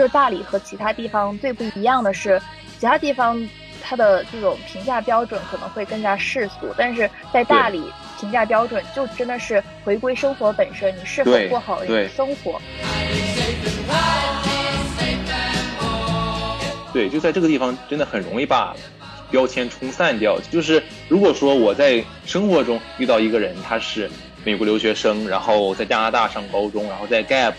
就是大理和其他地方最不一样的是，其他地方它的这种评价标准可能会更加世俗，但是在大理评价标准就真的是回归生活本身，你是否过好你的生活。对，就在这个地方真的很容易把标签冲散掉。就是如果说我在生活中遇到一个人，他是。美国留学生，然后在加拿大上高中，然后在 Gap，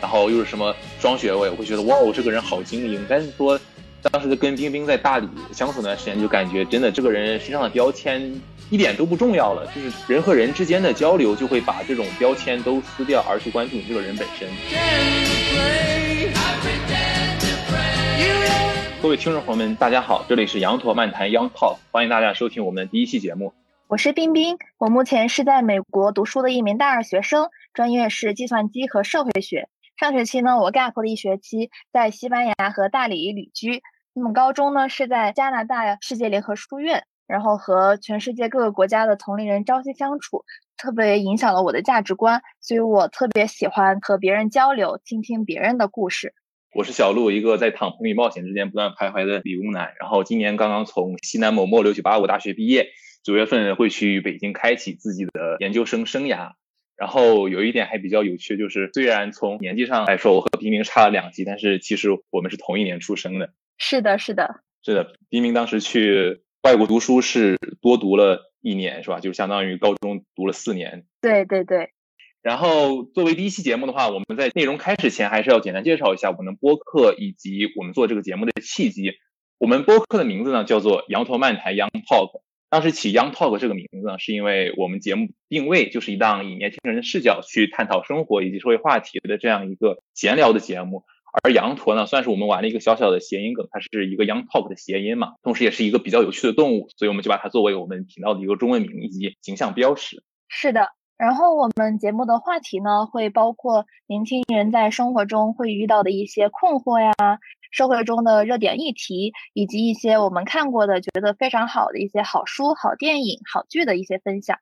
然后又是什么双学位，我会觉得哇，我这个人好精英。但是说，当时跟冰冰在大理相处那段时间，就感觉真的这个人身上的标签一点都不重要了，就是人和人之间的交流就会把这种标签都撕掉，而去关注你这个人本身。各位听众朋友们，大家好，这里是羊驼漫谈 Young Talk，欢迎大家收听我们的第一期节目。我是冰冰，我目前是在美国读书的一名大二学生，专业是计算机和社会学。上学期呢，我 gap 了一学期，在西班牙和大理旅居。那么高中呢，是在加拿大世界联合书院，然后和全世界各个国家的同龄人朝夕相处，特别影响了我的价值观。所以我特别喜欢和别人交流，倾听别人的故事。我是小鹿，一个在躺平与冒险之间不断徘徊的理工男。然后今年刚刚从西南某某六九八五大学毕业。九月份会去北京开启自己的研究生生涯，然后有一点还比较有趣，就是虽然从年纪上来说我和冰冰差了两级，但是其实我们是同一年出生的。是的，是的，是的。冰冰当时去外国读书是多读了一年，是吧？就相当于高中读了四年。对对对。然后作为第一期节目的话，我们在内容开始前还是要简单介绍一下我们的播客以及我们做这个节目的契机。我们播客的名字呢叫做羊驼漫谈 Young Talk。当时起 Young Talk 这个名字呢，是因为我们节目定位就是一档以年轻人的视角去探讨生活以及社会话题的这样一个闲聊的节目，而羊驼呢，算是我们玩了一个小小的谐音梗，它是一个 Young Talk 的谐音嘛，同时也是一个比较有趣的动物，所以我们就把它作为我们频道的一个中文名以及形象标识。是的。然后我们节目的话题呢，会包括年轻人在生活中会遇到的一些困惑呀，社会中的热点议题，以及一些我们看过的觉得非常好的一些好书、好电影、好剧的一些分享。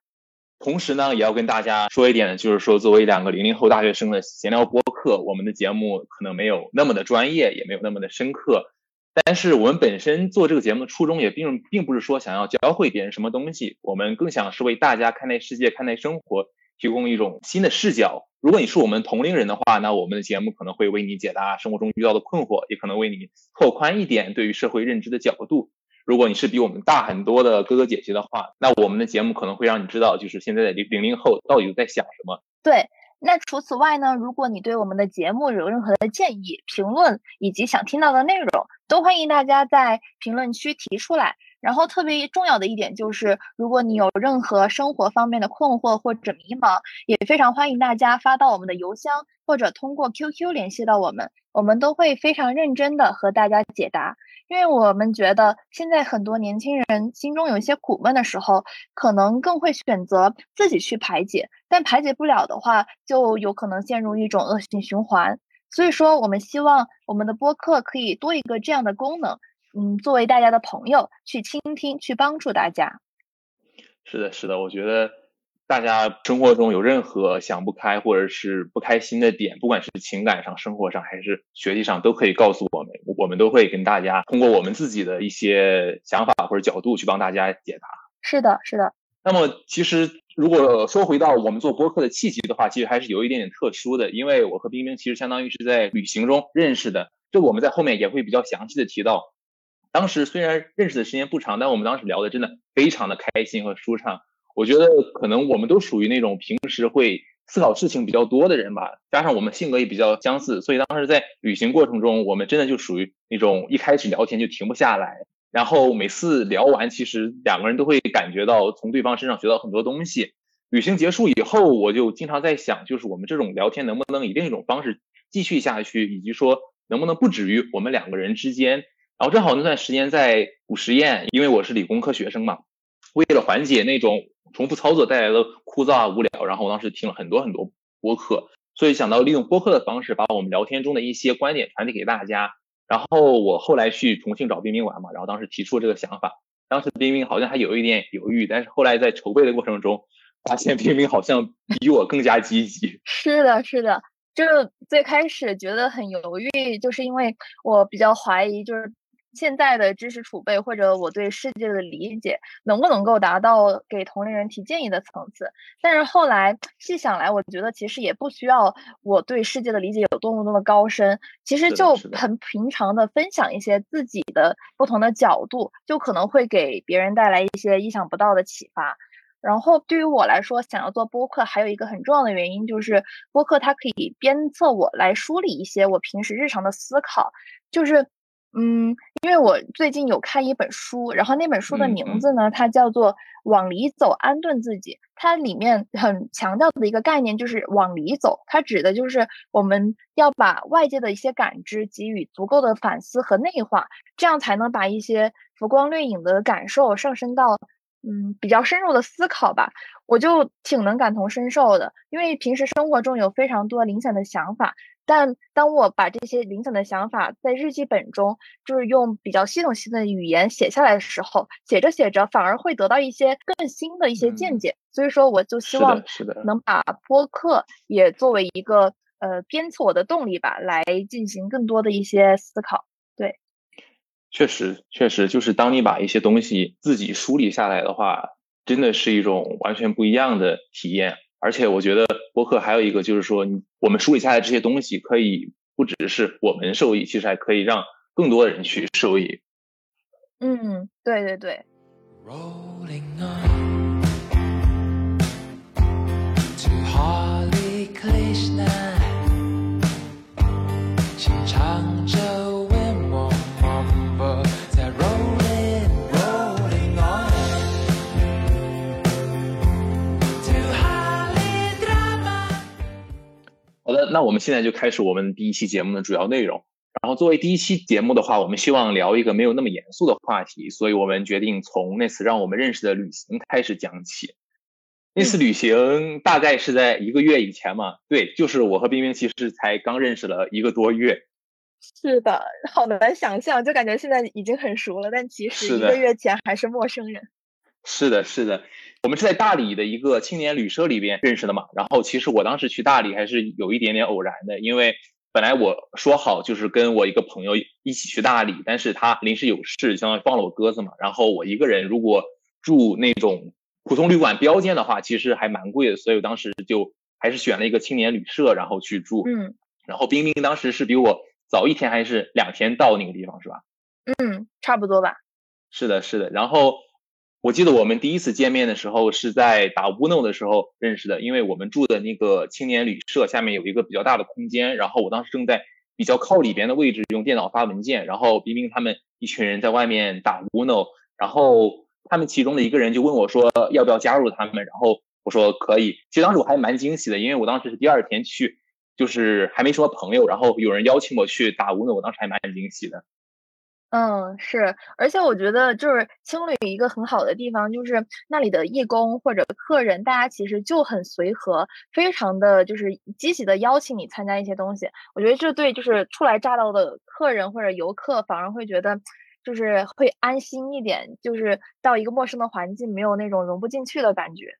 同时呢，也要跟大家说一点，就是说作为两个零零后大学生的闲聊播客，我们的节目可能没有那么的专业，也没有那么的深刻。但是我们本身做这个节目的初衷也并并不是说想要教会别人什么东西，我们更想是为大家看待世界、看待生活提供一种新的视角。如果你是我们同龄人的话，那我们的节目可能会为你解答生活中遇到的困惑，也可能为你拓宽一点对于社会认知的角度。如果你是比我们大很多的哥哥姐姐的话，那我们的节目可能会让你知道，就是现在的零零零后到底在想什么。对。那除此外呢？如果你对我们的节目有任何的建议、评论以及想听到的内容，都欢迎大家在评论区提出来。然后特别重要的一点就是，如果你有任何生活方面的困惑或者迷茫，也非常欢迎大家发到我们的邮箱或者通过 QQ 联系到我们，我们都会非常认真的和大家解答。因为我们觉得现在很多年轻人心中有一些苦闷的时候，可能更会选择自己去排解，但排解不了的话，就有可能陷入一种恶性循环。所以说，我们希望我们的播客可以多一个这样的功能，嗯，作为大家的朋友去倾听，去帮助大家。是的，是的，我觉得。大家生活中有任何想不开或者是不开心的点，不管是情感上、生活上还是学习上，都可以告诉我们，我们都会跟大家通过我们自己的一些想法或者角度去帮大家解答。是的，是的。那么，其实如果说回到我们做播客的契机的话，其实还是有一点点特殊的，因为我和冰冰其实相当于是在旅行中认识的，这我们在后面也会比较详细的提到。当时虽然认识的时间不长，但我们当时聊的真的非常的开心和舒畅。我觉得可能我们都属于那种平时会思考事情比较多的人吧，加上我们性格也比较相似，所以当时在旅行过程中，我们真的就属于那种一开始聊天就停不下来，然后每次聊完，其实两个人都会感觉到从对方身上学到很多东西。旅行结束以后，我就经常在想，就是我们这种聊天能不能以另一种方式继续下去，以及说能不能不止于我们两个人之间。然后正好那段时间在补实验，因为我是理工科学生嘛，为了缓解那种。重复操作带来的枯燥啊无聊，然后我当时听了很多很多播客，所以想到利用播客的方式把我们聊天中的一些观点传递给大家。然后我后来去重庆找冰冰玩嘛，然后当时提出了这个想法，当时冰冰好像还有一点犹豫，但是后来在筹备的过程中，发现冰冰好像比我更加积极。是的，是的，就最开始觉得很犹豫，就是因为我比较怀疑，就是现在的知识储备或者我对世界的理解能不能够达到给同龄人提建议的层次。但是后来细想来，我觉得其实也不需要我对世界的理解有多么多么高深，其实就很平常的分享一些自己的不同的角度，就可能会给别人带来一些意想不到的启发。然后对于我来说，想要做播客，还有一个很重要的原因就是，播客它可以鞭策我来梳理一些我平时日常的思考。就是，嗯，因为我最近有看一本书，然后那本书的名字呢，它叫做《往里走，安顿自己》。它里面很强调的一个概念就是往里走，它指的就是我们要把外界的一些感知给予足够的反思和内化，这样才能把一些浮光掠影的感受上升到。嗯，比较深入的思考吧，我就挺能感同身受的。因为平时生活中有非常多零散的想法，但当我把这些零散的想法在日记本中，就是用比较系统性的语言写下来的时候，写着写着反而会得到一些更新的一些见解。所以说，我就希望能把播客也作为一个呃鞭策我的动力吧，来进行更多的一些思考。对。确实，确实，就是当你把一些东西自己梳理下来的话，真的是一种完全不一样的体验。而且，我觉得播客还有一个就是说，我们梳理下来这些东西，可以不只是我们受益，其实还可以让更多的人去受益。嗯，对对对。好的，那我们现在就开始我们第一期节目的主要内容。然后作为第一期节目的话，我们希望聊一个没有那么严肃的话题，所以我们决定从那次让我们认识的旅行开始讲起。那次旅行大概是在一个月以前嘛？对，就是我和冰冰其实才刚认识了一个多月。是的，好难想象，就感觉现在已经很熟了，但其实一个月前还是陌生人。是的，是的。我们是在大理的一个青年旅社里边认识的嘛，然后其实我当时去大理还是有一点点偶然的，因为本来我说好就是跟我一个朋友一起去大理，但是他临时有事，相当于放了我鸽子嘛。然后我一个人如果住那种普通旅馆标间的话，其实还蛮贵的，所以我当时就还是选了一个青年旅社，然后去住。嗯。然后冰冰当时是比我早一天还是两天到那个地方是吧？嗯，差不多吧。是的，是的。然后。我记得我们第一次见面的时候是在打 Uno 的时候认识的，因为我们住的那个青年旅社下面有一个比较大的空间，然后我当时正在比较靠里边的位置用电脑发文件，然后冰冰他们一群人在外面打 Uno，，然后他们其中的一个人就问我说要不要加入他们，然后我说可以。其实当时我还蛮惊喜的，因为我当时是第二天去，就是还没什么朋友，然后有人邀请我去打 Uno，，我当时还蛮惊喜的。嗯，是，而且我觉得就是青旅一个很好的地方，就是那里的义工或者客人，大家其实就很随和，非常的就是积极的邀请你参加一些东西。我觉得这对就是初来乍到的客人或者游客，反而会觉得就是会安心一点，就是到一个陌生的环境，没有那种融不进去的感觉。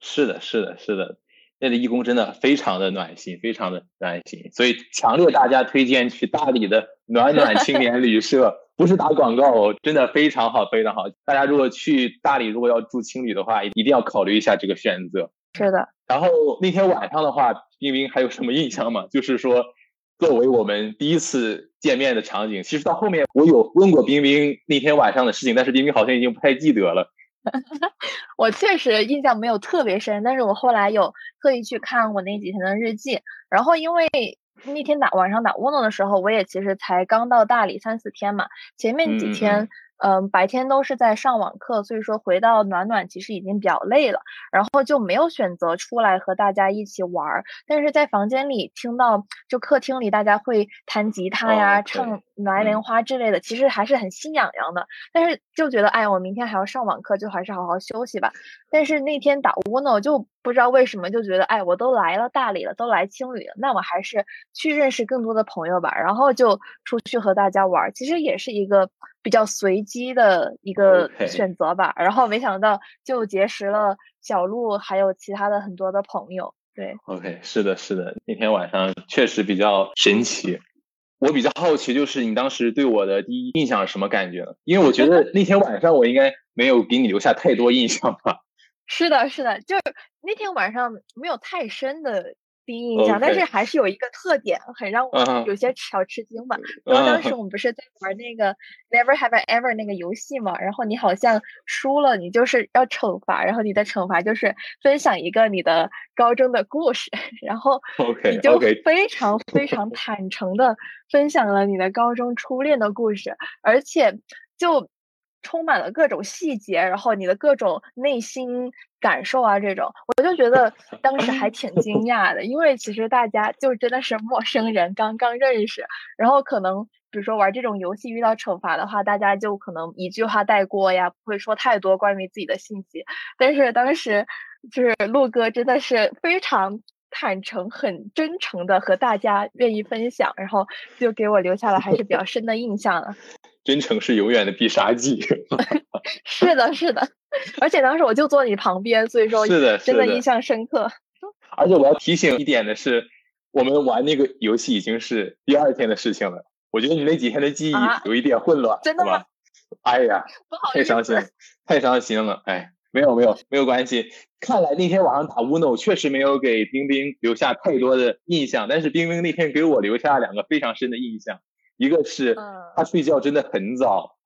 是的，是的，是的，那里义工真的非常的暖心，非常的暖心，所以强烈大家推荐去大理的暖暖青年旅社。不是打广告，真的非常好，非常好。大家如果去大理，如果要住青旅的话，一定要考虑一下这个选择。是的。然后那天晚上的话，冰冰还有什么印象吗？就是说，作为我们第一次见面的场景，其实到后面我有问过冰冰那天晚上的事情，但是冰冰好像已经不太记得了。我确实印象没有特别深，但是我后来有特意去看我那几天的日记，然后因为。那天打晚上打窝囊的时候，我也其实才刚到大理三四天嘛，前面几天。嗯，白天都是在上网课，所以说回到暖暖其实已经比较累了，然后就没有选择出来和大家一起玩儿。但是在房间里听到，就客厅里大家会弹吉他呀、唱《蓝莲花》之类的，其实还是很心痒痒的。但是就觉得，哎，我明天还要上网课，就还是好好休息吧。但是那天打乌呢，我就不知道为什么就觉得，哎，我都来了大理了，都来青旅了，那我还是去认识更多的朋友吧。然后就出去和大家玩儿，其实也是一个。比较随机的一个选择吧，然后没想到就结识了小鹿，还有其他的很多的朋友。对，OK，是的，是的，那天晚上确实比较神奇。我比较好奇，就是你当时对我的第一印象是什么感觉呢？因为我觉得那天晚上我应该没有给你留下太多印象吧。是的，是的，就是那天晚上没有太深的。第一印象，但是还是有一个特点，很让我有些小吃惊吧。然后当时我们不是在玩那个 Never Have I Ever 那个游戏嘛，然后你好像输了，你就是要惩罚，然后你的惩罚就是分享一个你的高中的故事，然后你就非常非常坦诚的分享了你的高中初恋的故事，而且就。充满了各种细节，然后你的各种内心感受啊，这种我就觉得当时还挺惊讶的，因为其实大家就真的是陌生人，刚刚认识，然后可能比如说玩这种游戏遇到惩罚的话，大家就可能一句话带过呀，不会说太多关于自己的信息。但是当时就是陆哥真的是非常坦诚、很真诚的和大家愿意分享，然后就给我留下了还是比较深的印象了。真诚是永远的必杀技。是的，是的，而且当时我就坐你旁边，所以说是的，真的印象深刻。而且我要提醒一点的是，我们玩那个游戏已经是第二天的事情了。我觉得你那几天的记忆有一点混乱，真的吗？哎呀，太伤心，太伤心了。哎，没有没有没有关系。看来那天晚上打 Uno 确实没有给冰冰留下太多的印象，但是冰冰那天给我留下两个非常深的印象。一个是他睡觉真的很早，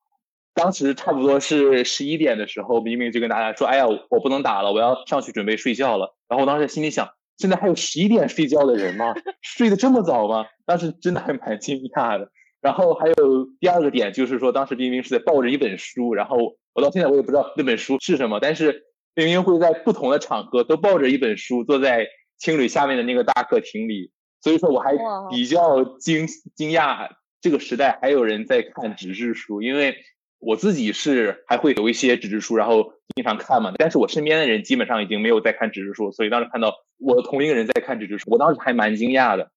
当时差不多是十一点的时候，明明就跟大家说：“哎呀，我不能打了，我要上去准备睡觉了。”然后我当时心里想：现在还有十一点睡觉的人吗？睡得这么早吗？当时真的还蛮惊讶的。然后还有第二个点就是说，当时冰冰是在抱着一本书，然后我到现在我也不知道那本书是什么，但是冰冰会在不同的场合都抱着一本书，坐在青旅下面的那个大客厅里，所以说我还比较惊惊讶。这个时代还有人在看纸质书，因为我自己是还会有一些纸质书，然后经常看嘛。但是我身边的人基本上已经没有在看纸质书，所以当时看到我同一个人在看纸质书，我当时还蛮惊讶的。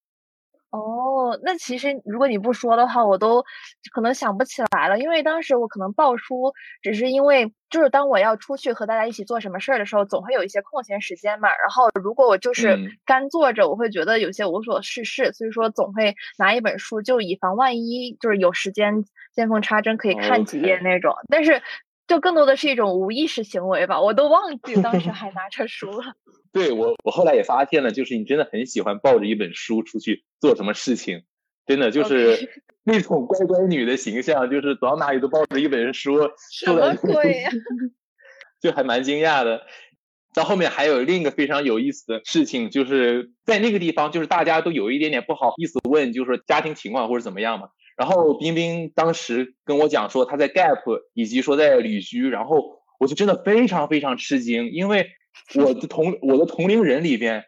哦，那其实如果你不说的话，我都可能想不起来了。因为当时我可能报书，只是因为就是当我要出去和大家一起做什么事儿的时候，总会有一些空闲时间嘛。然后如果我就是干坐着，我会觉得有些无所事事，所以说总会拿一本书，就以防万一，就是有时间见缝插针可以看几页那种。但是就更多的是一种无意识行为吧，我都忘记当时还拿着书了。对我，我后来也发现了，就是你真的很喜欢抱着一本书出去做什么事情，真的就是那种乖乖女的形象，就是走到哪里都抱着一本书。什么鬼呀？就还蛮惊讶的。到后面还有另一个非常有意思的事情，就是在那个地方，就是大家都有一点点不好意思问，就是说家庭情况或者怎么样嘛。然后冰冰当时跟我讲说她在 Gap，以及说在旅居，然后我就真的非常非常吃惊，因为。我的同我的同龄人里边，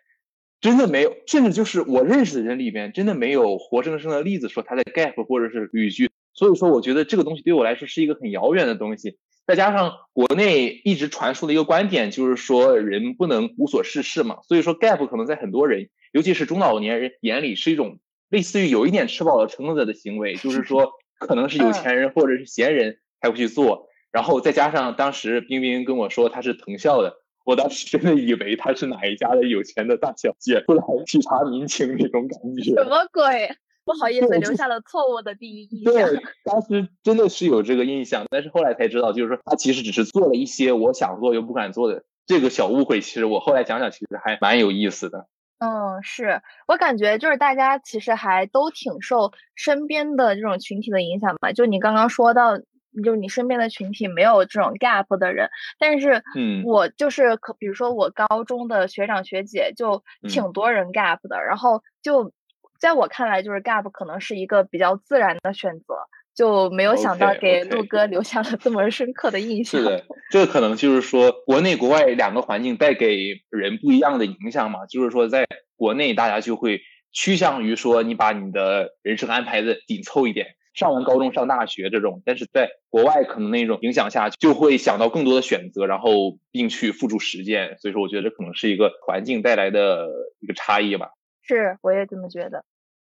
真的没有，甚至就是我认识的人里边，真的没有活生生的例子说他在 gap 或者是旅居。所以说，我觉得这个东西对我来说是一个很遥远的东西。再加上国内一直传输的一个观点，就是说人不能无所事事嘛。所以说 gap 可能在很多人，尤其是中老年人眼里是一种类似于有一点吃饱了撑着的行为，就是说 可能是有钱人或者是闲人才会去做。然后再加上当时冰冰跟我说他是藤校的。我当时真的以为她是哪一家的有钱的大小姐，出来体察民情那种感觉。什么鬼？不好意思，留下了错误的第一印象。对，当时真的是有这个印象，但是后来才知道，就是说她其实只是做了一些我想做又不敢做的这个小误会。其实我后来想想，其实还蛮有意思的。嗯，是我感觉就是大家其实还都挺受身边的这种群体的影响吧。就你刚刚说到。就是你身边的群体没有这种 gap 的人，但是，嗯，我就是可，比如说我高中的学长学姐就挺多人 gap 的，然后就在我看来，就是 gap 可能是一个比较自然的选择，就没有想到给陆哥留下了这么深刻的印象。是的，这可能就是说国内国外两个环境带给人不一样的影响嘛，就是说在国内大家就会趋向于说你把你的人生安排的紧凑一点。上完高中上大学这种，但是在国外可能那种影响下，就会想到更多的选择，然后并去付诸实践。所以说，我觉得这可能是一个环境带来的一个差异吧。是，我也这么觉得。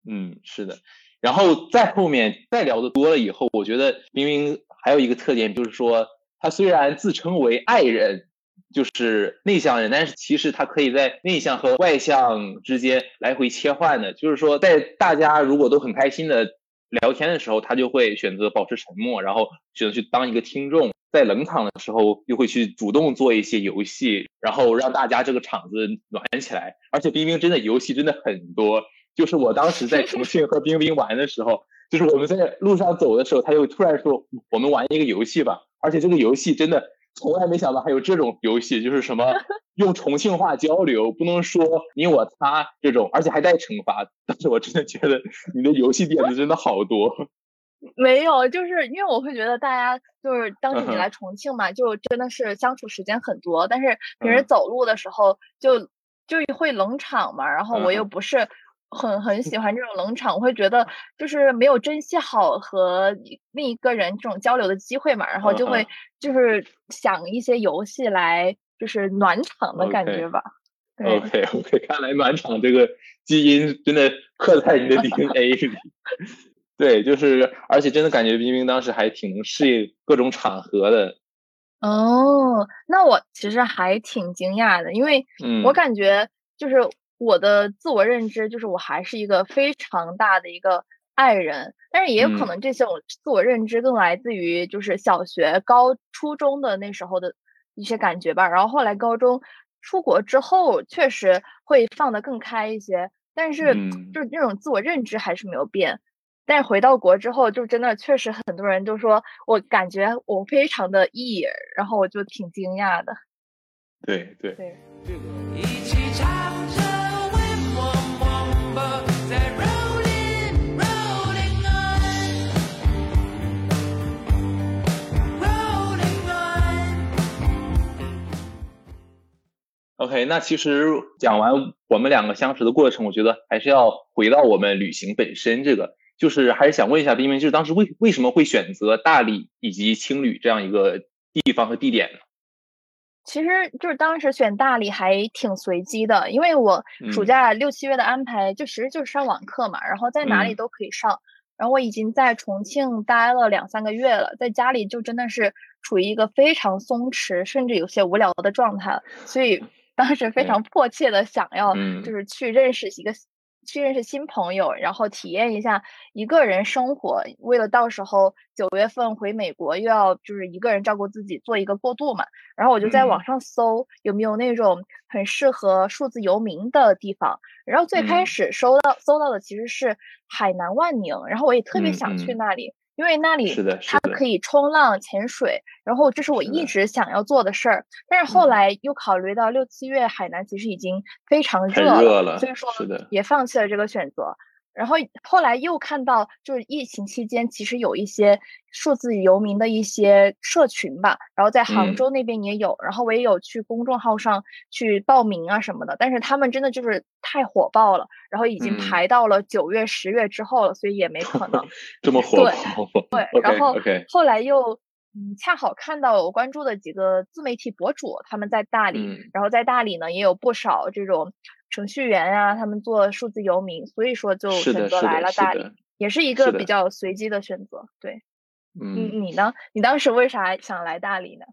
嗯，是的。然后再后面再聊的多了以后，我觉得明明还有一个特点，就是说他虽然自称为爱人，就是内向人，但是其实他可以在内向和外向之间来回切换的。就是说，在大家如果都很开心的聊天的时候，他就会选择保持沉默，然后选择去当一个听众；在冷场的时候，又会去主动做一些游戏，然后让大家这个场子暖起来。而且冰冰真的游戏真的很多，就是我当时在重庆和冰冰玩的时候，就是我们在路上走的时候，他就突然说：“我们玩一个游戏吧。”而且这个游戏真的。从来没想到还有这种游戏，就是什么 用重庆话交流，不能说你我他这种，而且还带惩罚。但是我真的觉得你的游戏点子真的好多。没有，就是因为我会觉得大家就是当时你来重庆嘛，就真的是相处时间很多，但是平时走路的时候就就会冷场嘛，然后我又不是。很很喜欢这种冷场，我会觉得就是没有珍惜好和另一个人这种交流的机会嘛，然后就会就是想一些游戏来就是暖场的感觉吧。OK OK，看来暖场这个基因真的刻在你的 DNA 里。对，就是而且真的感觉冰冰当时还挺能适应各种场合的。哦，那我其实还挺惊讶的，因为我感觉就是。我的自我认知就是我还是一个非常大的一个爱人，但是也有可能这些我自我认知更来自于就是小学、高、初中的那时候的一些感觉吧。然后后来高中出国之后，确实会放得更开一些，但是就是那种自我认知还是没有变。但是回到国之后，就真的确实很多人都说我感觉我非常的 E，然后我就挺惊讶的。对对对。OK，那其实讲完我们两个相识的过程，我觉得还是要回到我们旅行本身。这个就是还是想问一下冰冰，就是当时为为什么会选择大理以及青旅这样一个地方和地点呢？其实就是当时选大理还挺随机的，因为我暑假六七月的安排就其实就是上网课嘛，然后在哪里都可以上。然后我已经在重庆待了两三个月了，在家里就真的是处于一个非常松弛，甚至有些无聊的状态，所以。当时非常迫切的想要，就是去认识一个，去认识新朋友，然后体验一下一个人生活。为了到时候九月份回美国，又要就是一个人照顾自己，做一个过渡嘛。然后我就在网上搜有没有那种很适合数字游民的地方。然后最开始搜到搜到的其实是海南万宁，然后我也特别想去那里。因为那里它可以冲浪、潜水，然后这是我一直想要做的事儿。但是后来又考虑到六七月海南其实已经非常热了，所以说也放弃了这个选择。然后后来又看到，就是疫情期间，其实有一些数字游民的一些社群吧，然后在杭州那边也有，然后我也有去公众号上去报名啊什么的，但是他们真的就是太火爆了，然后已经排到了九月、十月之后了，所以也没可能 这么。火对，对，然后后来又嗯，恰好看到我关注的几个自媒体博主，他们在大理，然后在大理呢也有不少这种。程序员啊，他们做数字游民，所以说就选择来了大理，也是一个比较随机的选择。对，嗯，你呢？你当时为啥想来大理呢？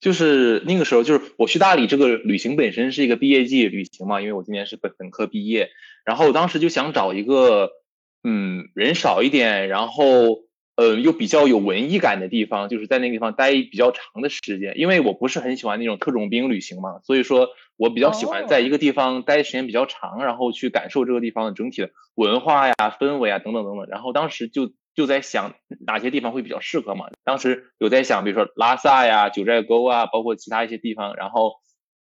就是那个时候，就是我去大理这个旅行本身是一个毕业季旅行嘛，因为我今年是本本科毕业，然后我当时就想找一个嗯人少一点，然后。呃，又比较有文艺感的地方，就是在那个地方待比较长的时间。因为我不是很喜欢那种特种兵旅行嘛，所以说我比较喜欢在一个地方待时间比较长，然后去感受这个地方的整体的文化呀、氛围啊等等等等。然后当时就就在想哪些地方会比较适合嘛。当时有在想，比如说拉萨呀、九寨沟啊，包括其他一些地方，然后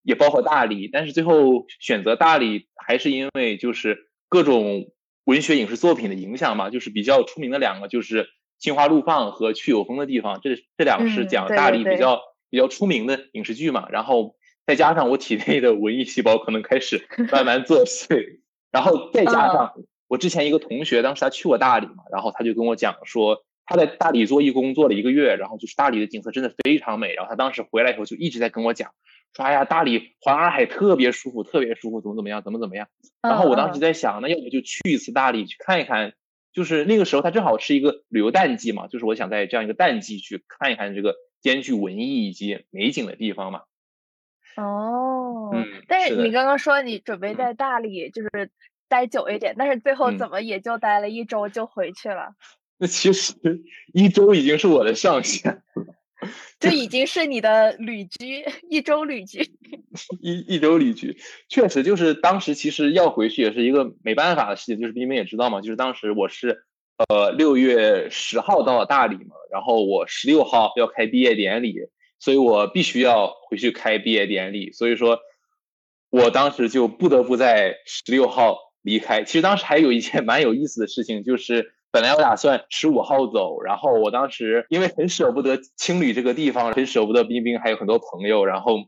也包括大理。但是最后选择大理，还是因为就是各种文学影视作品的影响嘛，就是比较出名的两个就是。心花怒放和去有风的地方，这这两个是讲大理比较比较出名的影视剧嘛。然后再加上我体内的文艺细胞可能开始 慢慢作祟，然后再加上我之前一个同学，当时他去过大理嘛，然后他就跟我讲说他在大理做义工做了一个月，然后就是大理的景色真的非常美。然后他当时回来以后就一直在跟我讲说，哎呀，大理环洱海特别舒服，特别舒服，怎么怎么样，怎么怎么样。然后我当时在想，那要不就去一次大理去看一看。就是那个时候，它正好是一个旅游淡季嘛，就是我想在这样一个淡季去看一看这个兼具文艺以及美景的地方嘛。哦，嗯，但是你刚刚说你准备在大理就是待久一点，但是最后嗯怎么也就待了一周就回去了？那其实一周已经是我的上限，这已经是你的旅居，一周旅居。一一周旅居，确实就是当时其实要回去也是一个没办法的事情，就是冰冰也知道嘛，就是当时我是呃六月十号到大理嘛，然后我十六号要开毕业典礼，所以我必须要回去开毕业典礼，所以说我当时就不得不在十六号离开。其实当时还有一件蛮有意思的事情，就是本来我打算十五号走，然后我当时因为很舍不得青旅这个地方，很舍不得冰冰，还有很多朋友，然后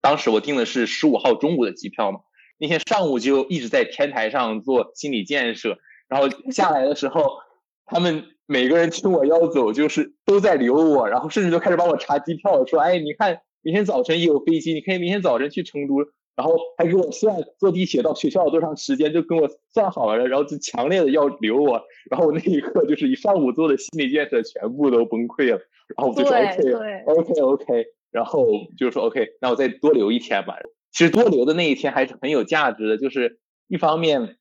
当时我订的是十五号中午的机票嘛，那天上午就一直在天台上做心理建设，然后下来的时候，他们每个人听我要走，就是都在留我，然后甚至都开始帮我查机票，说，哎，你看明天早晨也有飞机，你可以明天早晨去成都，然后还给我算坐地铁到学校多长时间，就跟我算好了，然后就强烈的要留我，然后我那一刻就是一上午做的心理建设全部都崩溃了，然后我就说 OK OK OK，然后就说 OK，那我再多留一天吧。其实多留的那一天还是很有价值的，就是一方面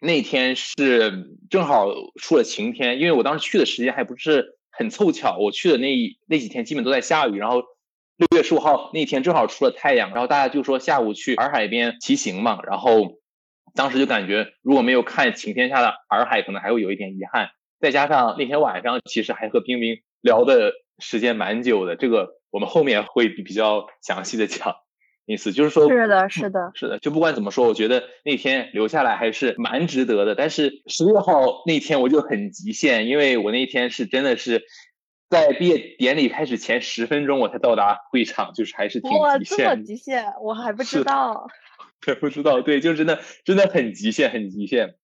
那天是正好出了晴天，因为我当时去的时间还不是很凑巧，我去的那一那几天基本都在下雨，然后六月十五号那天正好出了太阳，然后大家就说下午去洱海边骑行嘛，然后当时就感觉如果没有看晴天下的洱海，可能还会有一点遗憾。再加上那天晚上其实还和冰冰聊的时间蛮久的，这个我们后面会比比较详细的讲。意思就是说，是的，是的，是的，就不管怎么说，我觉得那天留下来还是蛮值得的。但是十六号那天我就很极限，因为我那天是真的是在毕业典礼开始前十分钟我才到达会场，就是还是挺哇，极这么限的。极限，我还不知道。对，不知道，对，就真的真的很极限，很极限。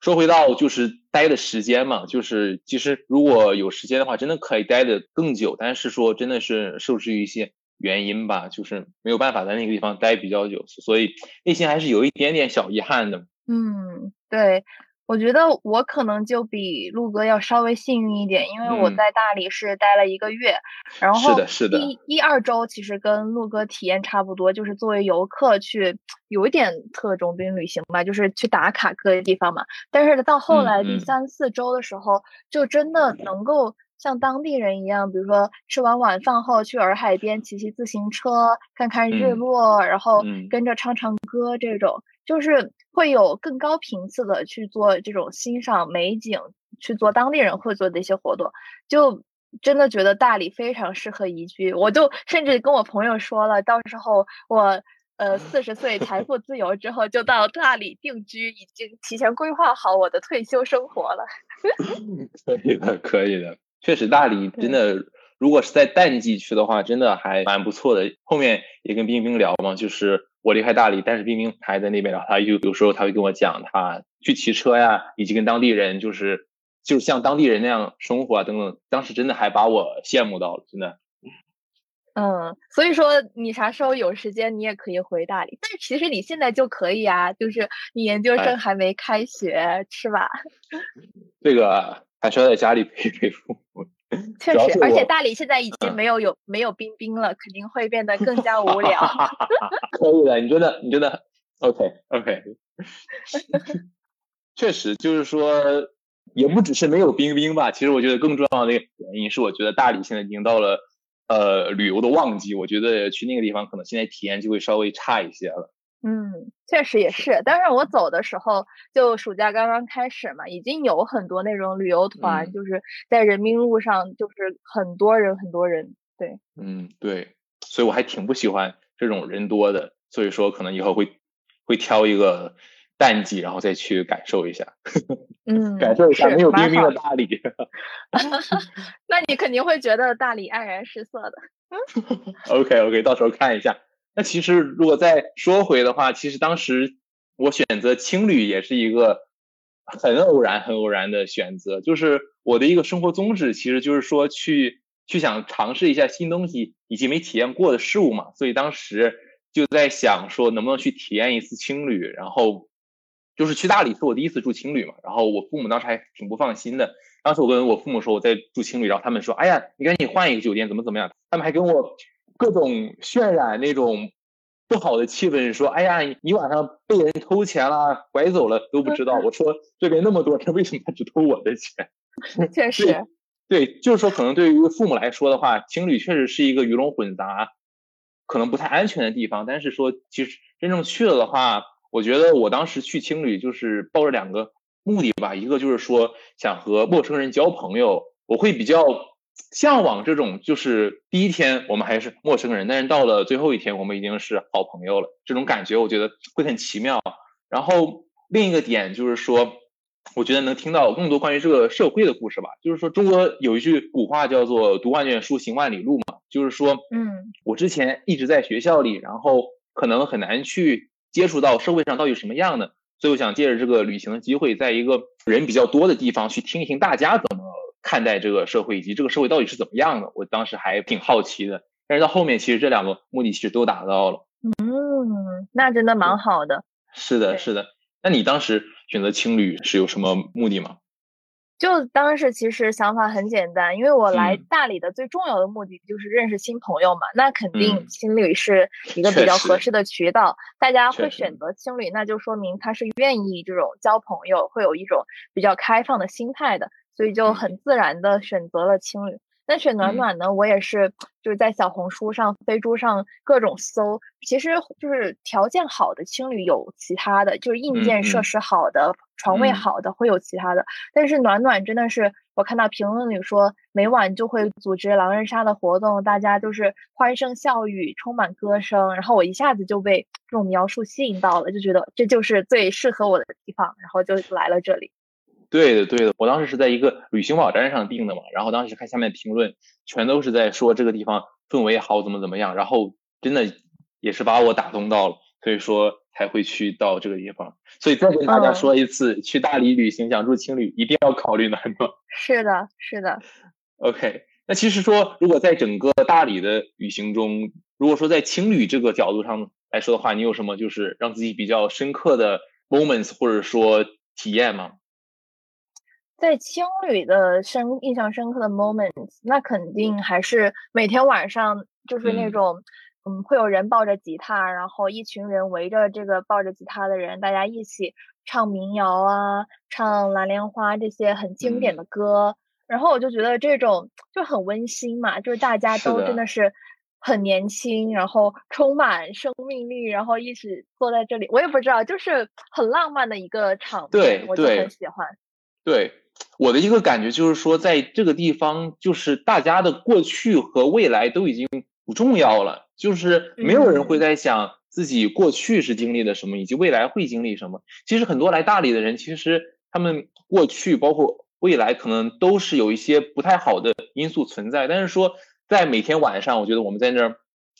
说回到就是待的时间嘛，就是其实如果有时间的话，真的可以待的更久，但是说真的是受制于一些原因吧，就是没有办法在那个地方待比较久，所以内心还是有一点点小遗憾的。嗯，对，我觉得我可能就比陆哥要稍微幸运一点，因为我嗯。在大理是待了一个月，然是后的是的。一一二周其实跟陆哥体验差不多，就是作为游客去有一点特种兵旅行吧，就是去打卡各个地方嘛。但是到后嗯来第嗯。三四周的时候，就真的能够像当地人一样，比如说吃完晚饭后去洱海边骑骑自行车，看看日嗯。落，然后嗯。跟着唱唱歌这种。就是会有更高频次的去做这种欣赏美景，去做当地人会做的一些活动，就真的觉得大理非常适合宜居。我就甚至跟我朋友说了，到时候我呃四十岁财富自由之后，就到大理定居，已经提前规划好我的退休生活了。可以的，可以的，确实大理真的，如果是在淡季去的话，真的还蛮不错的。后面也跟冰冰聊嘛，就是我离开大理，但是冰冰还在那边，然后他就有时候他会跟我讲他去骑车呀，以及跟当地人就是就是像当地人那样生活啊等等，当时真的还把我羡慕到了，真的。嗯，所以说你啥时候有时间，你也可以回大理。但是其实你现在就可以啊，就是你研究哎生还没开学，是吧？这个还是要在家里陪陪父母。确实，而且大理现在已经嗯没有有没有冰冰了，肯定会变得更加无聊。可以的，你真的，你真的，OK OK，确实就是说，也不只是没有冰冰吧。其实我觉得更重要的一个原因是，我觉得大理现在已经到了呃旅游的旺季，我觉得去那个地方可能现在体验就会稍微差一些了。嗯，确实也是。但是我走的时候，就暑假刚刚开始嘛，已经有很多那种旅游团，嗯就是在人民路上，就是很多人很多人。对，嗯，对，所以我还挺不喜欢这种人多的，所以说可能以后会会挑一个淡季，然后再去感受一下，嗯，感受一下没有冰冰的大理。那你肯定会觉得大理黯然失色的。OK OK，到时候看一下。那其实如果再说回的话，其实当时我选择青旅也是一个很偶然、很偶然的选择。就是我的一个生活宗旨，其实就是说去去想尝试一下新东西以及没体验过的事物嘛。所以当时就在想说，能不能去体验一次青旅。然后就是去大理是我第一次住青旅嘛。然后我父母当时还挺不放心的。当时我跟我父母说我在住青旅，然后他们说：“哎呀，你赶紧换一个酒店，怎么怎么样？”他们还跟我各种渲染那种不好的气氛，说：“哎呀，你晚上被人偷钱了，拐走了都不知道。”我说：“这边那么多人，为什么他只偷我的钱？”确实，对，就是说，可能对于父母来说的话，情侣确实是一个鱼龙混杂、可能不太安全的地方。但是说，其实真正去了的话，我觉得我当时去青旅就是抱着两个目的吧，一个就是说想和陌生人交朋友，我会比较。向往这种就是第一天我们还是陌生人，但是到了最后一天我们已经是好朋友了，这种感觉我觉得会很奇妙。然后另一个点就是说，我觉得能听到更多关于这个社会的故事吧。就是说中国有一句古话叫做“读万卷书，行万里路”嘛，就是说，嗯，我之前一直在学校里，然后可能很难去接触到社会上到底什么样的，所以我想借着这个旅行的机会，在一个人比较多的地方去听一听大家怎么。看待这个社会以及这个社会到底是怎么样的，我当时还挺好奇的。但是到后面，其实这两个目的其实都达到了。嗯，那真的蛮好的。是的，是的。那你当时选择青旅是有什么目的吗？就当时其实想法很简单，因为我来大理的最重要的目的就是认识新朋友嘛。那肯定青旅是一个比较合适的渠道。大家会选择青旅，那就说明他是愿意这种交朋友，会有一种比较开放的心态的。所以就很自然的选择了青旅。那选暖暖呢？我也是就是在小红书上、飞猪上各种搜，其实就是条件好的青旅有其他的，就是硬件设施好的、床位好的会有其他的。但是暖暖真的是，我看到评论里说每晚就会组织狼人杀的活动，大家就是欢声笑语，充满歌声。然后我一下子就被这种描述吸引到了，就觉得这就是最适合我的地方，然后就来了这里。对的，对的，我当时是在一个旅行网站上订的嘛，然后当时看下面评论，全都是在说这个地方氛围好，怎么怎么样，然后真的也是把我打动到了，所以说才会去到这个地方。所以再跟大家说一次，去大理旅行想住青旅，一定要考虑南方。是的，是的。OK，那其实说，如果在整个大理的旅行中，如果说在青旅这个角度上来说的话，你有什么就是让自己比较深刻的 moments 或者说体验吗？在青旅的深印象深刻的 moments，那肯定还是每天晚上就是那种，嗯，会有人抱着吉他，然后一群人围着这个抱着吉他的人，大家一起唱民谣啊，唱蓝莲花这些很经典的歌，然后我就觉得这种就很温馨嘛，就是大家都真的是很年轻，然后充满生命力，然后一起坐在这里，我也不知道，就是很浪漫的一个场面，我就很喜欢。对。我的一个感觉就是说，在这个地方，就是大家的过去和未来都已经不重要了，就是没有人会在想自己过去是经历了什么，以及未来会经历什么。其实很多来大理的人，其实他们过去包括未来，可能都是有一些不太好的因素存在。但是说，在每天晚上，我觉得我们在那儿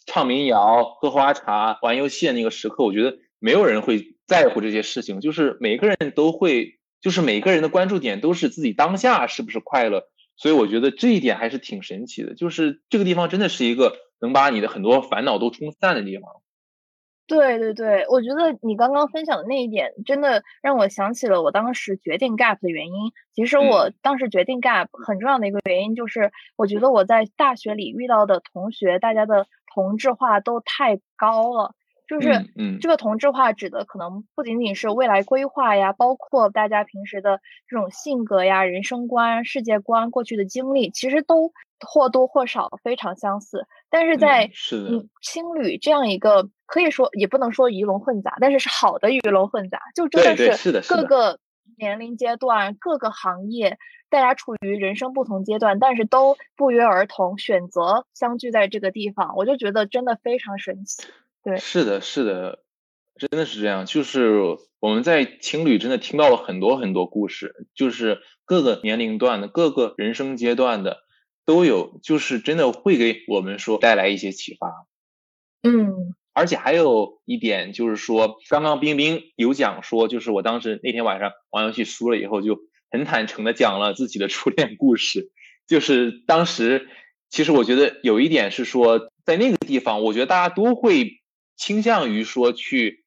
唱民谣、喝花茶、玩游戏的那个时刻，我觉得没有人会在乎这些事情，就是每个人都会。就是每个人的关注点都是自己当下是不是快乐，所以我觉得这一点还是挺神奇的。就是这个地方真的是一个能把你的很多烦恼都冲散的地方。对对对，我觉得你刚刚分享的那一点，真的让我想起了我当时决定 gap 的原因。其实我当时决定 gap 很重要的一个原因，就是我觉得我在大学里遇到的同学，大家的同质化都太高了。就是，嗯，这个同质化指的可能不仅仅是未来规划呀，包括大家平时的这种性格呀、人生观、世界观、过去的经历，其实都或多或少非常相似。但是在嗯青旅这样一个可以说也不能说鱼龙混杂，但是是好的鱼龙混杂，就真的是各个年龄阶段、各个行业，大家处于人生不同阶段，但是都不约而同选择相聚在这个地方，我就觉得真的非常神奇。对，是的，是的，真的是这样。就是我们在情侣真的听到了很多很多故事，就是各个年龄段的、各个人生阶段的都有，就是真的会给我们说带来一些启发。嗯，而且还有一点就是说，刚刚冰冰有讲说，就是我当时那天晚上玩游戏输了以后，就很坦诚的讲了自己的初恋故事。就是当时，其实我觉得有一点是说，在那个地方，我觉得大家都会。倾向于说去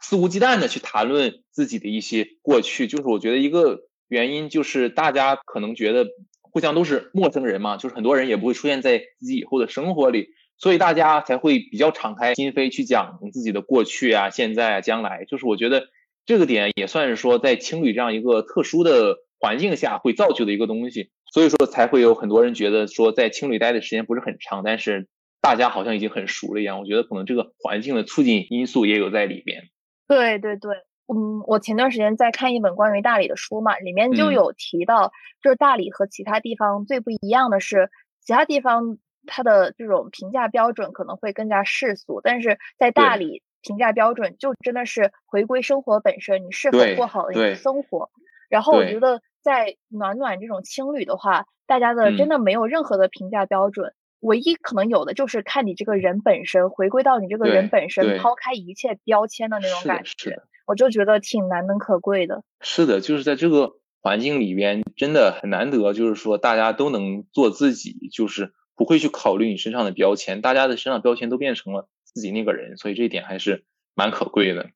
肆无忌惮的去谈论自己的一些过去，就是我觉得一个原因就是大家可能觉得互相都是陌生人嘛，就是很多人也不会出现在自己以后的生活里，所以大家才会比较敞开心扉去讲自己的过去啊、现在啊、将来。就是我觉得这个点也算是说在青旅这样一个特殊的环境下会造就的一个东西，所以说才会有很多人觉得说在青旅待的时间不是很长，但是大家好像已经很熟了一样。我觉得可能这个环境的促进因素也有在里边。对对对。嗯，我前段时间在看一本关于大理的书嘛，里面就有提到，就是大理和其他地方最不一样的是，其他地方它的这种评价标准可能会更加世俗，但是在大理评价标准就真的是回归生活本身，你是否过好你的生活。然后我觉得在暖暖这种青旅的话，大家的真的没有任何的评价标准，唯一可能有的就是看你这个人本身，回归到你这个人本身，抛开一切标签的那种感觉。我就觉得挺难能可贵的。是的，就是在这个环境里边，真的很难得，就是说大家都能做自己，就是不会去考虑你身上的标签，大家的身上标签都变成了自己那个人，所以这一点还是蛮可贵的。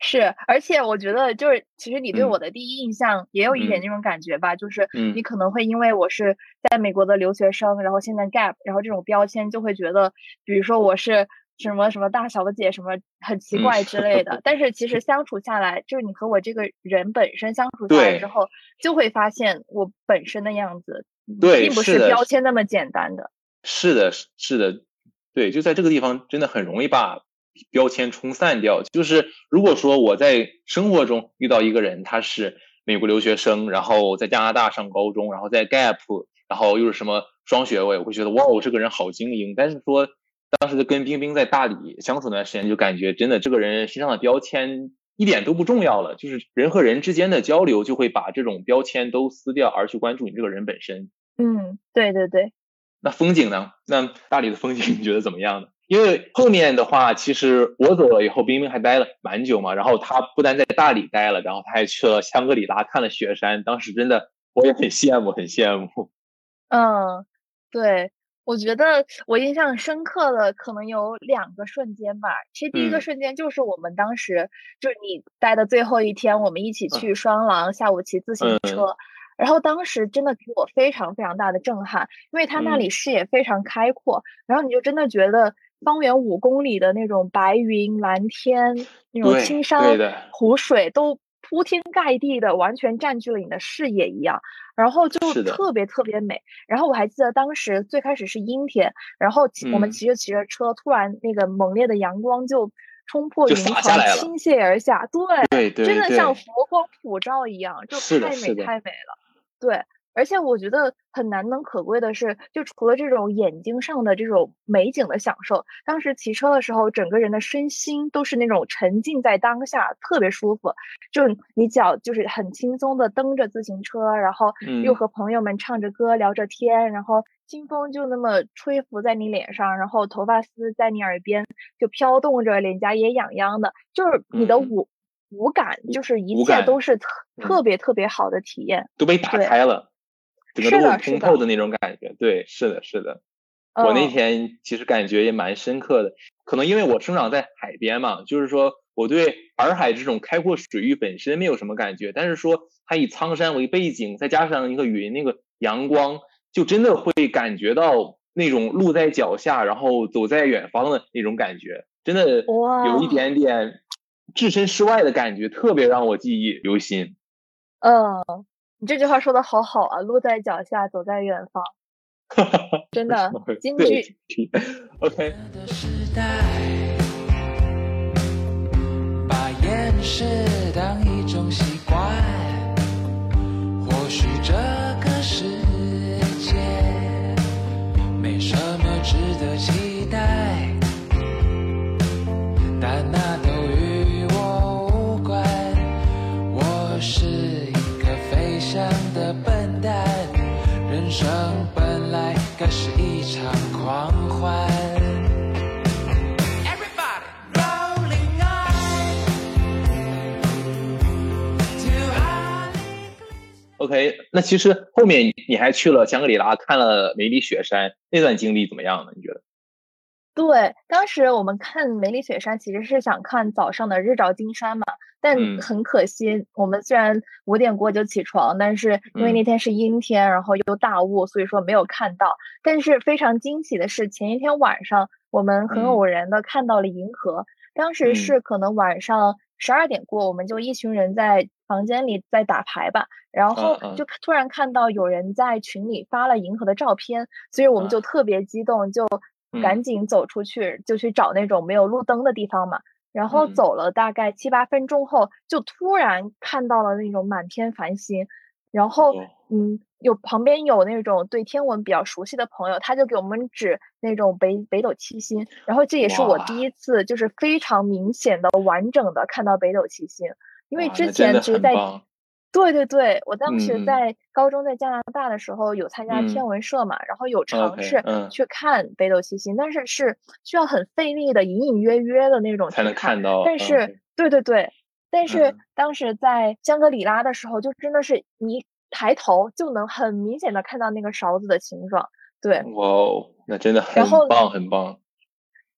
是，而且我觉得就是，其实你对我的第一印象也有一点那种感觉吧，就是你可能会因为我是在美国的留学生，然后现在 gap，然后这种标签就会觉得，比如说我是。什么什么大小的姐什么很奇怪。之类的，但是其 实相处下来，就是你和我这个人本身相处下来之后，就会发现我本身的样子，并不是标签那么简单的。是的，是的，对，就在这个地方真的很容易把标签冲散掉。就是如果说我在生活中遇到一个人，他是美国留学生，然后在加拿大上高中，然后在 Gap，然后又是什么双学位，我会觉得哇，我这个人好精英。但是说。当时跟冰冰在大理相处那段时间，就感觉真的这个人身上的标签一点都不重要了，就是人和人之间的交流就会把这种标签都撕掉，而去关注你这个人本身。嗯，对对对。那风景呢？那大理的风景你觉得怎么样呢？因为后面的话，其实我走了以后，冰冰还待了蛮久嘛。然后他不单在大理待了，然后他还去了香格里拉看了雪山。当时真的我也很羡慕，很羡慕。嗯，对。我觉得我印象深刻的可能有两个瞬间吧。其实第一个瞬间就是我们当时就是你待的最后一天，我们一起去双廊下午骑自行车，然后当时真的给我非常非常大的震撼，因为他那里视野非常开阔，然后你就真的觉得方圆五公里的那种白云、蓝天、那种青山、湖水都。铺天盖地的，完全占据了你的视野一样，然后就特别特别美。然后我还记得当时最开始是阴天，然后我们骑着骑着车，突然那个猛烈的阳光就冲破云层，倾泻而下，对，真的像佛光普照一样，就太美太美了，对。而且我觉得很难能可贵的是，就除了这种眼睛上的这种美景的享受，当时骑车的时候，整个人的身心都是那种沉浸在当下，特别舒服。就你脚就是很轻松的蹬着自行车，然后又和朋友们唱着歌聊着天，然后清风就那么吹拂在你脸上，然后头发丝在你耳边就飘动着，脸颊也痒痒的，就是你的五五感，就是一切都是特特别特别好的体验，都被。打开了。整个都很通透的那种感觉，对，是的，是的。我那天其实感觉也蛮深刻的，可能因为我生长在海边嘛，就是说我对洱海这种开阔水域本身没有什么感觉，但是说它以苍山为背景，再加上一个云，那个阳光，就真的会感觉到那种路在脚下，然后走在远方的那种感觉，真的有一点点置身事外的感觉，特别让我记忆犹新。嗯。你这句话说的好好啊，路在脚下，走在远方，真的京剧。OK。把掩饰当一种习惯，或许这个世界没什么值得期待，但那都与我无关。我是。OK，那其实后面你还去了香格里拉看了梅里雪山，那段经历怎么样呢？你觉得？对，当时我们看梅里雪山，其实是想看早上的日照金山嘛，但嗯很可惜，我们虽然五点过就起床，但是因为那嗯天是阴天，然后又大雾，所以说没有看到。但是非常惊喜的是，前一天晚上我们很嗯偶然的看到了银河，当时嗯是可能晚上十二点过，我们就一群人在房间里在打牌吧，然后嗯就。突然看到有人在群里发了银河的照片，所以我们就啊。特别激动，就嗯。赶紧走出去，就去找那种没有路灯的地方嘛。然后嗯。走了大概七八分钟后，就突然看到了那种满天繁星，然后哦。嗯，有旁边有那种对天文比较熟悉的朋友，他就给我们指那种北北斗七星，然后这也是我第。一次就是非常明显的完整的看到北斗七星，因为之前其实在对对对，我当时在高中在加拿大的时候有参加天嗯文社嘛，然后有尝试嗯去看北斗七星，但是是需要很费力的，隐隐约约的那种才能看。到。嗯但是，对对对，但是嗯当时在香格里拉的时候，就真的是你抬头就能很明显的看到那个勺子的形状。对，哇哦，那真的然后很棒，很棒。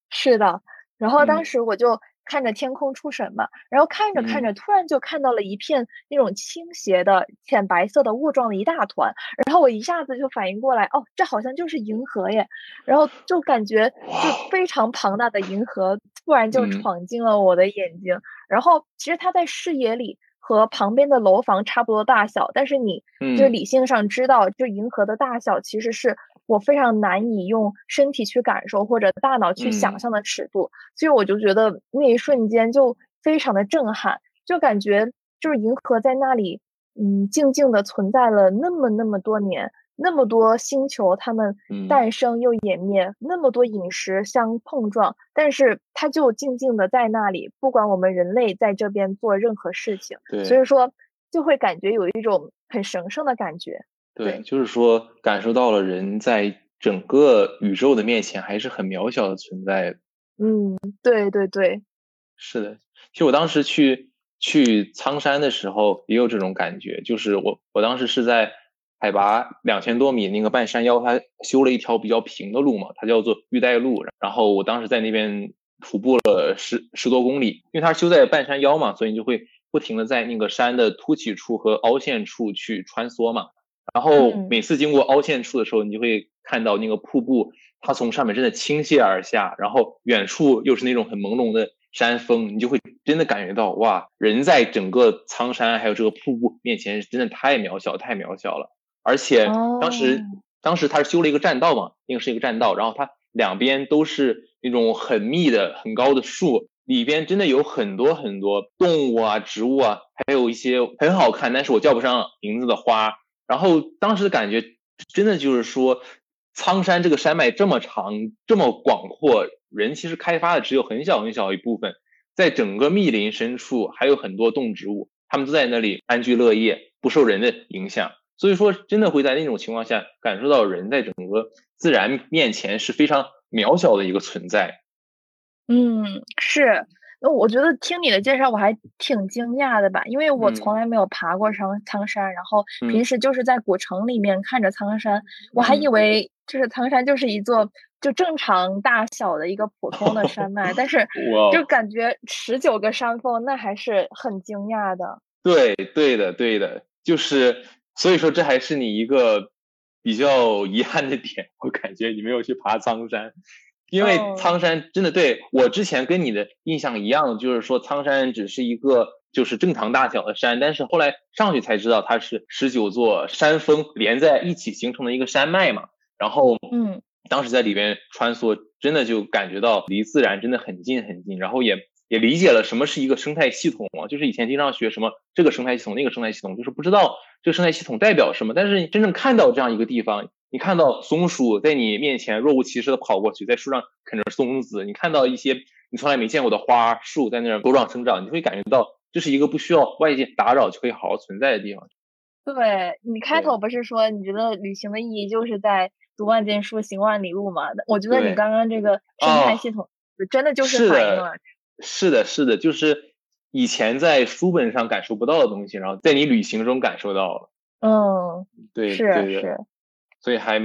是的，然后当嗯时我就看着天空出神嘛，然后看着看嗯。着，突然就看到了一片那种倾斜的浅白色的雾状的一大团，然后我一下子就反应过来，哦，这好像就是银河耶，然后就感觉就非常庞大的银河突然就嗯。闯进了我的眼睛，然后其实它在视野里和旁边的楼房差不多大小，但是你就嗯。理性上知道，就银河的大小其实是我非常难以用身体去感受或者大脑去想嗯。象的尺度，所以我就觉得那一瞬间就非常的震撼，就感觉就是银河在那里，嗯，静静的存在了那么那么多年，那么多星球它们嗯诞生又湮灭，那么多陨石相碰撞，但是它就静静的在那里，不管我们人类在这边做任何事情，所以说就会感觉有一种很神圣的感觉。对，对就是说感受到了人在整个宇宙的面前还是很渺小的存在的。嗯，对对对，是的，其实我当时去去苍山的时候也有这种感觉，就是我我当时是在海拔两千多米那个半山腰，它修了一条比较平的路嘛，它叫做玉带路。然后我当时在那边徒步了十十多公里，因为它修在半山腰嘛，所以你就会不停的在那个山的凸起处和凹陷处去穿梭嘛。然后嗯每次经过凹陷处的时候，你就会看到那个瀑布，它从上面真的倾泻而下，然后远处又是那种很朦胧的山峰，你就会真的感觉到哇，人在整个苍山还有这个瀑布面前，真的太渺小，太渺小了。而且当时、哦当时它是修了一个栈道嘛，那个是一个栈道，然后它两边都是那种很密的、很高的树，里边真的有很多很多动物啊、植物啊，还有一些很好看，但是我叫不上名字的花。然后当时的感觉真的就是说，苍山这个山脉这么长、这么广阔，人其实开发的只有很小很小一部分，在整个密林深处还有很多动植物，它们都在那里安居乐业，不受人的影响。所以说，真的会在那种情况下感受到人在整个自然面前是非常渺小的一个存在。嗯，是。那我觉得听你的介绍，我还挺惊讶的吧，因为我嗯从来没有爬过苍苍山，然后平嗯时就是在古城里面看着苍山，我还以嗯为就是苍山就是一座就正常大小的一个普通的山脉，但是 就感觉十九个山峰，那还是很惊讶的。对，对的，对的，就是所以说这还是你一个比较遗憾的点，我感觉你没有去爬苍山，因为哦。苍山真的对我之前跟你的印象一样，就是说苍山只是一个就是正常大小的山，但是后来上去才知道它是十九座山峰连在一起形成的一个山脉嘛，然后嗯。当时在里边穿梭，真的就感觉到离自然真的很近很近，然后也也理解了什么是一个生态系统啊，就是以前经常学什么这个生态系统那个生态系统，就是不知道这个生态系统代表什么，但是你真正看到这样一个地方，你看到松鼠在你面前若无其事的跑过去，在树上啃着松子，你看到一些你从来没见过的花树在那儿茁壮生长，你会感觉到这是一个不需要外界打扰就可以好好存在的地方。对你开头不是说你觉得旅行的意义就是在读万卷书，行万里路吗？我觉得你刚刚这个生态哦系统真的就是反映了。是的，是的，就是以前在书本上感受不到的东西，然后在你旅行中感受到了。嗯，对，是是，所以还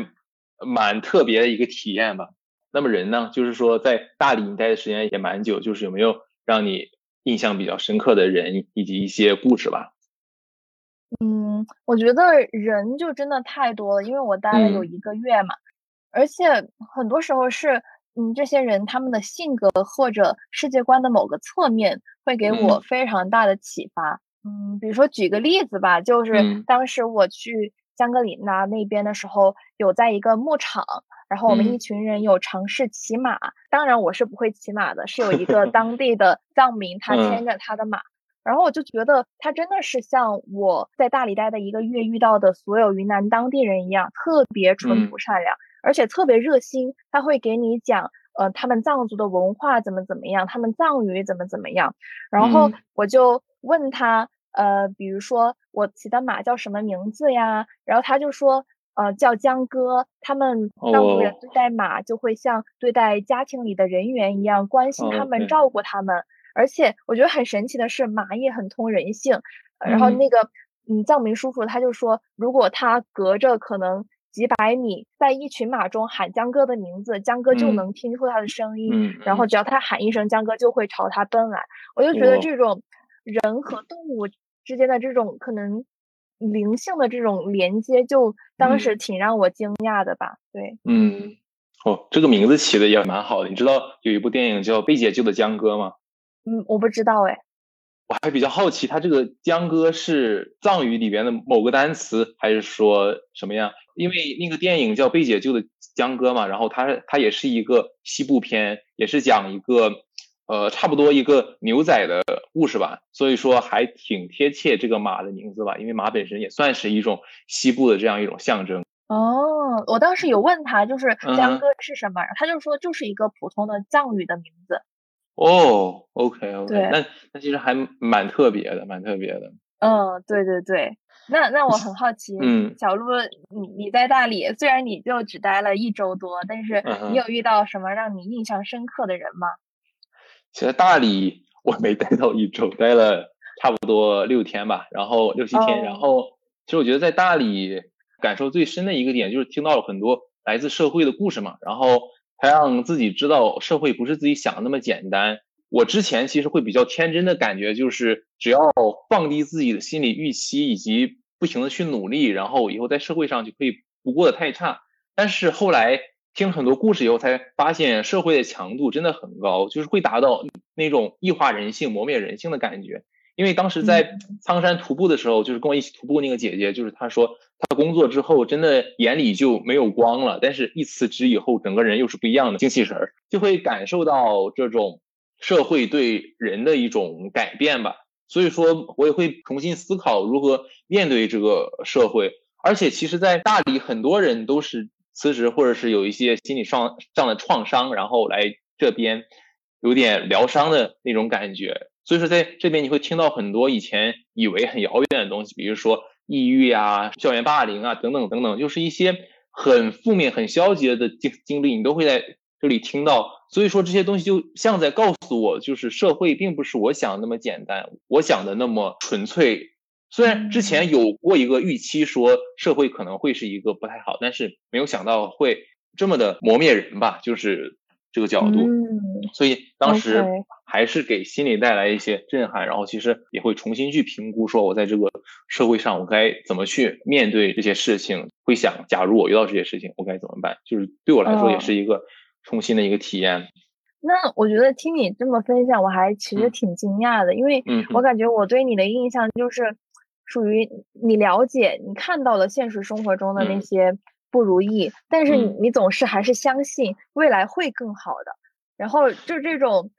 蛮特别的一个体验吧。那么人呢，就是说在大理你待的时间也蛮久，就是有没有让你印象比较深刻的人以及一些故事吧？嗯，我觉得人就真的太多了，因为我待了有嗯一个月嘛，而且很多时候是，嗯，这些人他们的性格或者世界观的某个侧面会给我嗯。非常大的启发。嗯，比如说举个例子吧，就是嗯。当时我去香格里拉那边的时候，有在一个牧场，然后我们一嗯。群人有尝试骑马，当然我是不会骑马的，是有一个当地的藏民他嗯。牵着他的马。然后我就觉得他真的是像我在大理待的一个月遇到的所有云南当地人一样，特别淳嗯。朴善良，而且特别热心。他会给你讲，呃，他们藏族的文化怎么怎么样，他们藏语怎么怎么样。然后嗯我就问他，呃，比如说我骑的马叫什么名字呀？然后他就说，呃，叫江哥。他们藏族人哦对待马就会像对待家庭里的人员一样，关心他们照顾他们。而且我觉得很神奇的是，马也很通人性。呃然后嗯那个嗯藏民叔叔他就说，如果他隔着可能几百米，在一群马中喊江哥的名字，江哥就嗯能听出他的声音。嗯，然后只要他喊一声，江哥就会朝他奔来。我就觉得这种人和动物之间的这种可能灵性的这种连接，就当时嗯挺让我惊讶的吧。对，嗯，哦，这个名字起的也蛮好的。你知道有一部电影叫《被解救的江哥》吗？嗯，我不知道哎。我还比较好奇，它这个江歌是藏语里边的某个单词，还是说什么样？因为那个电影叫《被解救的江歌》嘛，然后它它也是一个西部片，也是讲一个呃差不多一个牛仔的故事吧，所以说还挺贴切这个马的名字吧，因为马本身也算是一种西部的这样一种象征。哦，我当时有问他，就是江嗯哥是什么，他就说就是一个普通的藏语的名字。哦，OK OK，对那那其实还蛮特别的，蛮特别的。嗯，对对对。那那我很好奇，嗯小鹿，你你在大理，虽然你就只待了一周多，但是你有遇到什么让你印象深刻的人吗？其实大理 我没待到一周，待了差不多六天吧，然后六七天。哦然后其实我觉得在大理感受最深的一个点就是听到了很多来自社会的故事嘛，然后才让自己知道社会不是自己想的那么简单。我之前其实会比较天真的感觉，就是只要放低自己的心理预期，以及不停的去努力，然后以后在社会上就可以不过得太差。但是后来听了很多故事以后，才发现社会的强度真的很高，就是会达到那种异化人性、磨灭人性的感觉。因为当时在苍山徒步的时候，就是跟我一起徒步那个姐姐，就是她说工作之后真的眼里就没有光了，但是一辞职以后，整个人又是不一样的精气神儿，就会感受到这种社会对人的一种改变吧。所以说我也会重新思考如何面对这个社会。而且其实，在大理很多人都是辞职，或者是有一些心理上上的创伤，然后来这边有点疗伤的那种感觉。所以说，在这边你会听到很多以前以为很遥远的东西，比如说抑郁啊、校园霸凌啊等等等等，就是一些很负面、很消极的经经历，你都会在这里听到。所以说，这些东西就像在告诉我，就是社会并不是我想的那么简单，我想的那么纯粹。虽然之前有过一个预期，说社会可能会是一个不太好，但是没有想到会这么的磨灭人吧，就是这个角度。嗯所以当时还是给心里带来一些震撼，然后其实也会重新去评估，说我在这个社会上我该怎么去面对这些事情，会想，假如我遇到这些事情，我该怎么办？就是对我来说也哦是一个重新的一个体验。那我觉得听你这么分享，我还其实嗯。挺惊讶的，因为嗯我感觉我对你的印象就是属于你了解、你看到了现实生活中的那嗯。些不如意，但是你总是还是相信未来会更好的，然后就这种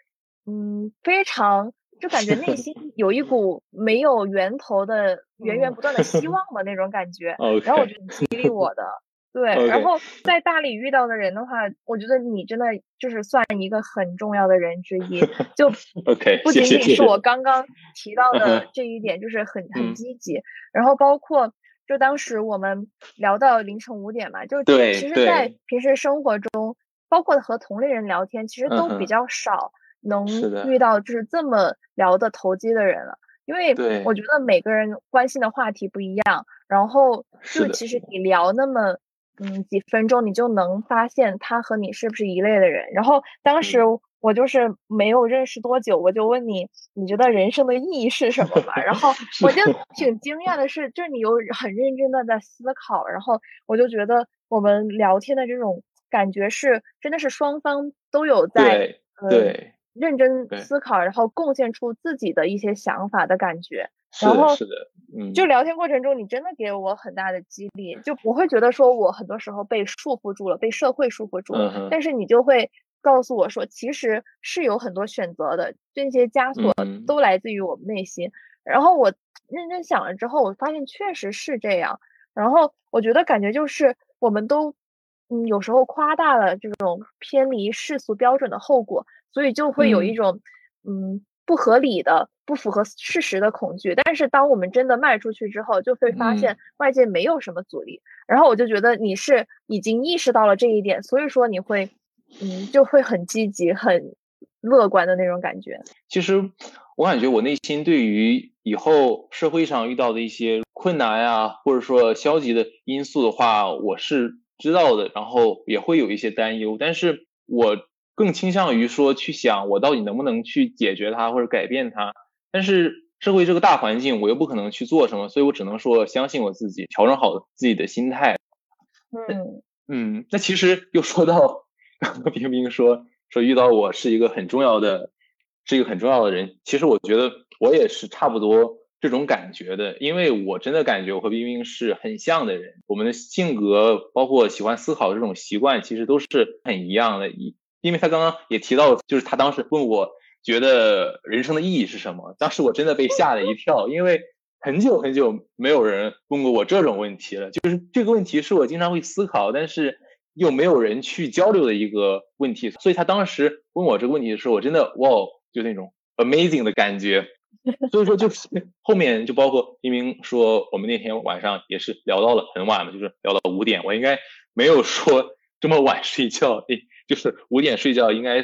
嗯非常就感觉内心 有一股没有源头的源源不断的希望的那种感觉，然后我觉得挺激励我的。对，然后在大理遇到的人的话，我觉得你真的就是算一个很重要的人之一，就 OK，不仅仅是我刚刚提到嗯的这一点，就是很很嗯。积极，然后包括就当时我们聊到凌晨五点嘛，就对其实，在。平时生活中，包括和同类人聊天，其实都比较少能遇到就是这么聊的投机的人了。因为我觉得每个人关心的话题不一样，然后就其实你聊那么嗯几分钟，你就能发现他和你是不是一类的人。然后当时我就是没有认识多久，我就问你，你觉得人生的意义是什么嘛？然后 我就挺惊讶的是，就是你有很认真的在思考，然后我就觉得我们聊天的这种感觉是真的是双方都有在对认真思考，然后贡献出自己的一些想法的感觉。然后是的，嗯，就聊天过程中，你真的给我很大的激励，就不会觉得说我很多时候被束缚住了，被社会束缚住了，但是你就会。告诉我说，其实是有很多选择的，这些枷锁都来自于我们内心。然后我认真想了之后，我发现确实是这样。然后我觉得感觉就是我们都，嗯，有时候夸大了这种偏离世俗标准的后果，所以就会有一种，嗯，不合理的、不符合事实的恐惧。但是当我们真的迈出去之后，就会发现外界没有什么阻力。然后我就觉得你是已经意识到了这一点，所以说你会。嗯，就会很积极、很乐观的那种感觉。其实我感觉我内心对于以后社会上遇到的一些困难呀，或者说消极的因素的话，我是知道的，然后也会有一些担忧。但是我更倾向于说去想，我到底能不能去解决它或者改变它。但是社会这个大环境，我又不可能去做什么，所以我只能说相信我自己，调整好自己的心态。嗯嗯，那其实又说到。刚刚冰冰说说遇到我是一个很重要的，是一个很重要的人。其实我觉得我也是差不多这种感觉的，因为我真的感觉我和冰冰是很像的人，我们的性格包括喜欢思考这种习惯，其实都是很一样的。因因为他刚刚也提到，就是他当时问我觉得人生的意义是什么，当时我真的被吓了一跳，因为很久很久没有人问过我这种问题了。就是这个问题是我经常会思考，但是。又没有人去交流的一个问题，所以他当时问我这个问题的时候，我真的哇，就那种 amazing 的感觉。所以说，就是后面就包括明明说我们那天晚上也是聊到了很晚嘛，就是聊到五点，我应该没有说这么晚睡觉，就是五点睡觉，应该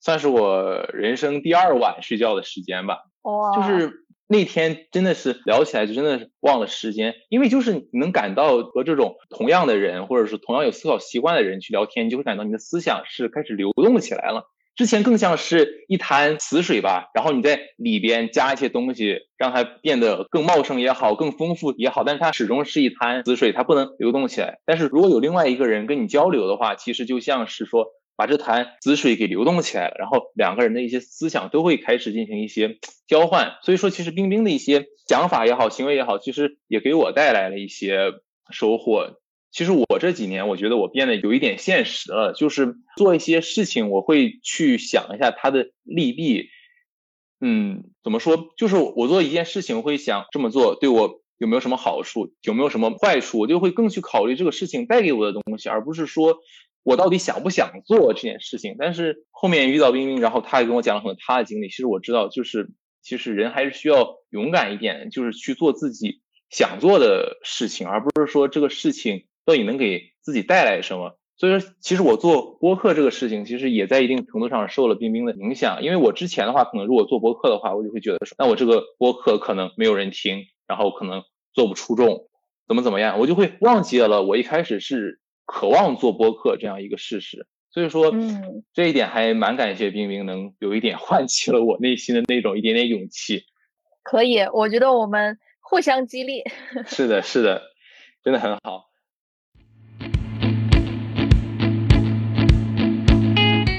算是我人生第二晚睡觉的时间吧。哇，就是。那天真的是聊起来就真的是忘了时间，因为就是你能感到和这种同样的人，或者是同样有思考习惯的人去聊天，你就会感到你的思想是开始流动起来了。之前更像是一潭死水吧，然后你在里边加一些东西，让它变得更茂盛也好，更丰富也好，但是它始终是一潭死水，它不能流动起来。但是如果有另外一个人跟你交流的话，其实就像是说。把这潭死水给流动起来了，然后两个人的一些思想都会开始进行一些交换。所以说，其实冰冰的一些想法也好，行为也好，其实也给我带来了一些收获。其实我这几年，我觉得我变得有一点现实了，就是做一些事情，我会去想一下它的利弊。嗯，怎么说？就是我做一件事情，会想这么做对我有没有什么好处，有没有什么坏处，我就会更去考虑这个事情带给我的东西，而不是说。我到底想不想做这件事情？但是后面遇到冰冰，然后他也跟我讲了很多他的经历。其实我知道，就是其实人还是需要勇敢一点，就是去做自己想做的事情，而不是说这个事情到底能给自己带来什么。所以说，其实我做播客这个事情，其实也在一定程度上受了冰冰的影响。因为我之前的话，可能如果做播客的话，我就会觉得说，那我这个播客可能没有人听，然后可能做不出众，怎么怎么样，我就会忘记了我一开始是。渴望做播客这样一个事实，所以说，嗯，这一点还蛮感谢冰冰，能有一点唤起了我内心的那种一点点勇气。可以，我觉得我们互相激励。是的，是的，真的很好。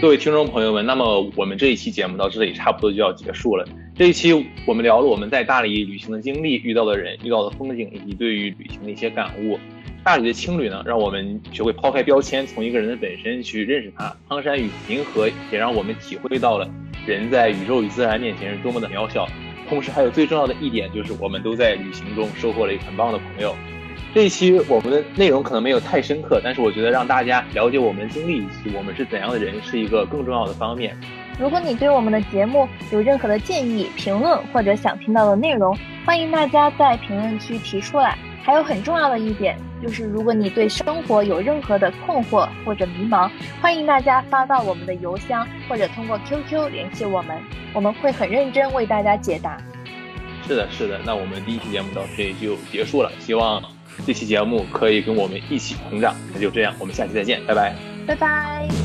各位听众朋友们，那么我们这一期节目到这里差不多就要结束了。这一期我们聊了我们在大理旅行的经历，遇到的人，遇到的风景，以及对于旅行的一些感悟。大理的青旅呢，让我们学会抛开标签，从一个人的本身去认识他。苍山与银河也让我们体会到了人在宇宙与自然面前是多么的渺小。同时，还有最重要的一点就是，我们都在旅行中收获了一个很棒的朋友。这一期我们的内容可能没有太深刻，但是我觉得让大家了解我们的经历以及我们是怎样的人，是一个更重要的方面。如果你对我们的节目有任何的建议、评论或者想听到的内容，欢迎大家在评论区提出来。还有很重要的一点就是，如果你对生活有任何的困惑或者迷茫，欢迎大家发到我们的邮箱或者通过 QQ 联系我们，我们会很认真为大家解答。是的，是的，那我们第一期节目到这里就结束了，希望这期节目可以跟我们一起成长。那就这样，我们下期再见，拜拜，拜拜。